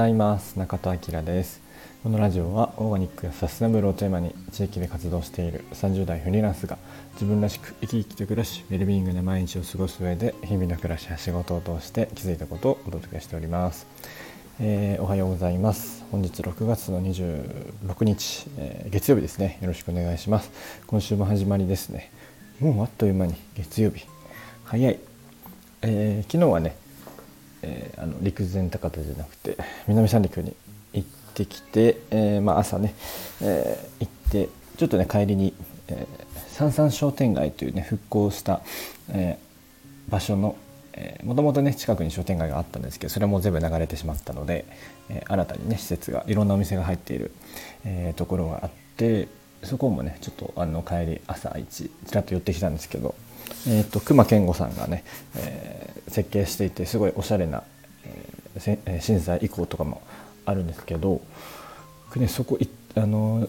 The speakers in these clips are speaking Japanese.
ざいます。中田明です。このラジオはオーガニックやサステナブルをテーマに地域で活動している30代フリーランスが自分らしく生き生きと暮らしウェルビーイングな毎日を過ごす上で日々の暮らしや仕事を通して気づいたことをお届けしております、えー、おはようございます。本日6月の26日、えー、月曜日ですね。よろしくお願いします。今週も始まりですね。もうあっという間に月曜日。早い、えー、昨日はねえー、あの陸前高田じゃなくて南三陸に行ってきて、えーまあ、朝ね、えー、行ってちょっとね帰りに、えー、三三商店街というね復興した、え、場所のもともとね近くに商店街があったんですけどそれも全部流れてしまったので、え、新たにね施設がいろんなお店が入っている、え、ところがあってそこもねちょっとあの帰り朝一ちらっと寄ってきたんですけどえーと、熊健吾さんがね、えー、設計していてすごいおしゃれな、えー、震災遺構とかもあるんですけど、ね、そこあの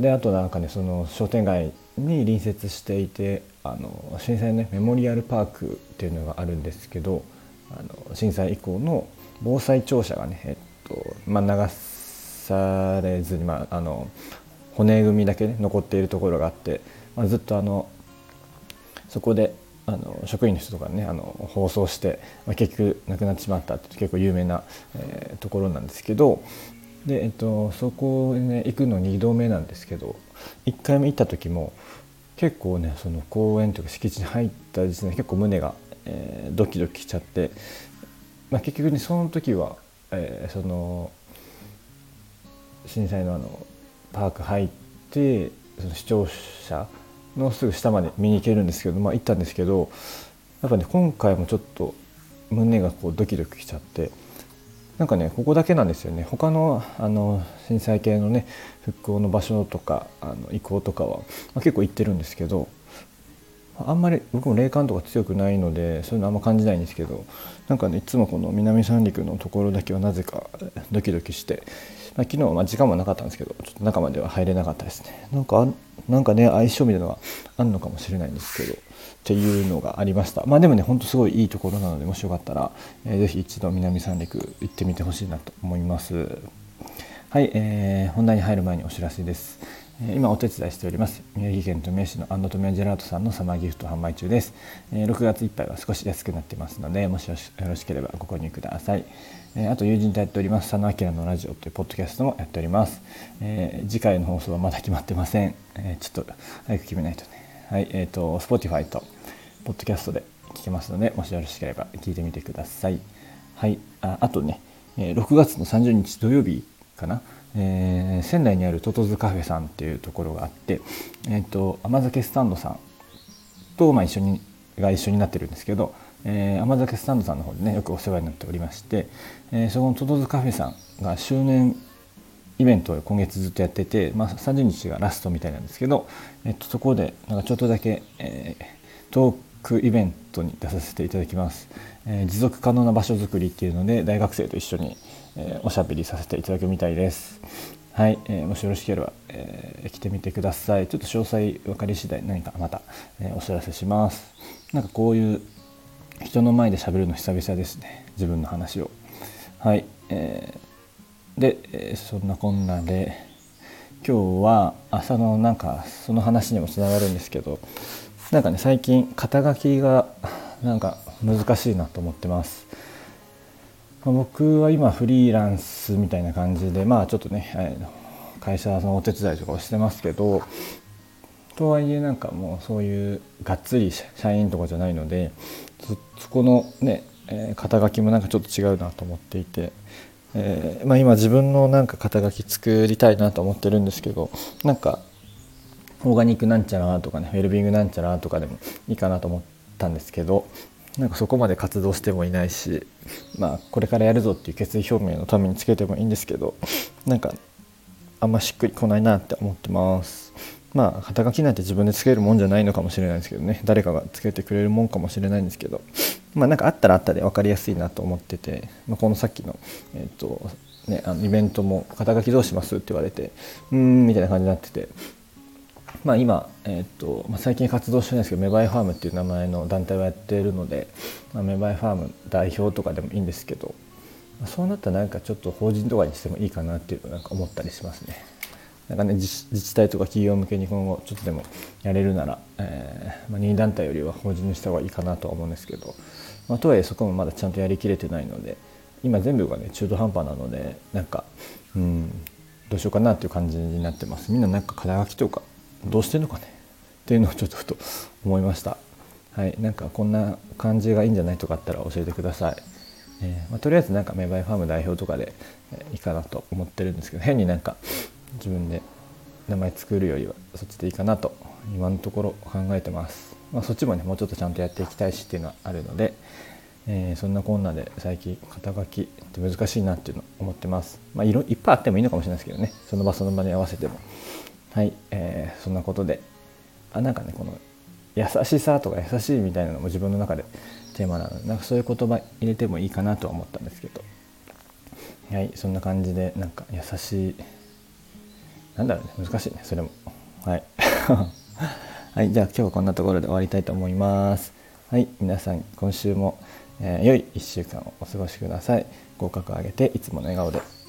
であとなんかねその商店街に隣接していてあの震災ねメモリアルパークっていうのがあるんですけどあの震災以降の防災庁舎がね、えっとまあ、流されずに、まあ、あの骨組みだけ、ね、残っているところがあって、まあ、ずっとあのそこであの職員の人とかねあの放送して、まあ、結局亡くなってしまったって結構有名な、えー、ところなんですけどで、えっと、そこに、ね、行くの2度目なんですけど1回目行った時も結構ねその公園というか敷地に入った時点で結構胸が、えー、ドキドキしちゃって、まあ、結局ねその時は、えー、その震災のあのパーク入ってその視聴者のすぐ下まで見に行けるんですけど、まあ、行ったんですけどやっぱね今回もちょっと胸がこうドキドキしちゃってなんかねここだけなんですよね。他のあの震災系のね復興の場所とかあの移行とかは、まあ、結構行ってるんですけどあんまり僕も霊感とか強くないのでそういうのあんま感じないんですけどなんかねいつもこの南三陸のところだけはなぜかドキドキして、まあ、昨日はま時間もなかったんですけどちょっと中までは入れなかったですね。なんかなんかね相性みたいなのがあるのかもしれないんですけどっていうのがありました。まあでもねほんとすごいいいところなのでもしよかったら、えー、ぜひ一度南三陸行ってみてほしいなと思います。はい、えー、本題に入る前にお知らせです。今お手伝いしております宮城県富谷市のアンド富谷ジェラートさんのサマーギフト販売中です。6月いっぱいは少し安くなってますのでもしよろしければご購入ください。あと友人とやっております佐野明のラジオというポッドキャストもやっております。次回の放送はまだ決まってません。ちょっと早く決めないとね。はいえっ、ー、と Spotify とポッドキャストで聞けますのでもしよろしければ聞いてみてください。はいああとね6月の30日土曜日かな？えー、仙台にあるトトズカフェさんっていうところがあって、えーと、甘酒スタンドさんと、まあ、一緒にが一緒になってるんですけど、えー、甘酒スタンドさんの方でねよくお世話になっておりまして、えー、そこのトトズカフェさんが周年イベントを今月ずっとやってて、まあ、30日がラストみたいなんですけど、えっと、そこでなんかちょっとだけ、えー、トークイベントに出させていただきます、えー、持続可能な場所づくりっていうので大学生と一緒に、えー、おしゃべりさせていただくみたいです。はい、えー、もしよろしければ、えー、来てみてください。ちょっと詳細分かり次第何かまた、え、お知らせします。なんかこういう人の前で喋るの久々ですね。自分の話を。はい、えー、で、え、そんなこんなで今日は朝のなんかその話にもつながるんですけどなんかね最近肩書きがなんか難しいなと思ってます。僕は今フリーランスみたいな感じでまあちょっとね会社のお手伝いとかをしてますけどとはいえなんかもうそういうがっつり社員とかじゃないのでそこのね、え肩書きもなんかちょっと違うなと思っていて、えー、まあ、今自分のなんか肩書き作りたいなと思ってるんですけどなんかオーガニックなんちゃらとかねウェルビングなんちゃらとかでもいいかなと思ったんですけどなんかそこまで活動してもいないしまあこれからやるぞっていう決意表明のためにつけてもいいんですけどなんかあんましっくりこないなって思ってます。まあ肩書きなんて自分でつけるもんじゃないのかもしれないですけどね誰かがつけてくれるもんかもしれないんですけどまあなんかあったらあったで分かりやすいなと思ってて、まあ、このさっきのえっ、ー、とねあのイベントも肩書きどうしますって言われてうーんみたいな感じになっててまあ、今、えーとまあ、最近活動してないですけどメバイファームっていう名前の団体をやっているので、まあ、メバイファーム代表とかでもいいんですけどそうなったらなんかちょっと法人とかにしてもいいかなっていうのなんか思ったりしますね。なんかね自治体とか企業向けに今後ちょっとでもやれるなら、えーまあ、任意団体よりは法人にした方がいいかなとは思うんですけど、まあ、とはいえそこもまだちゃんとやりきれてないので今全部がね中途半端なのでなんかうんどうしようかなっていう感じになってますみんななんか肩書きとかどうしてんのかね？っていうのをちょっとふと思いました。はい。なんかこんな感じがいいんじゃないとかあったら教えてください。えーまあ、とりあえずなんかメバイファーム代表とかで、え、いいかなと思ってるんですけど変になんか自分で名前作るよりはそっちでいいかなと今のところ考えてます、まあ、そっちもねもうちょっとちゃんとやっていきたいしっていうのはあるので、えー、そんなこんなで最近肩書きって難しいなっていうのを思ってます。まあいろいっぱいあってもいいのかもしれないですけどね。その場その場に合わせても。はい、えー、そんなことで。あなんかねこの優しさとか優しいみたいなのも自分の中でテーマなのでなんかそういう言葉入れてもいいかなとは思ったんですけど。はいそんな感じでなんか優しいなんだろうね難しいねそれも。はい。はいじゃあ今日はこんなところで終わりたいと思います。はい皆さん今週も、えー、良い1週間をお過ごしください。合格を上げていつもの笑顔で。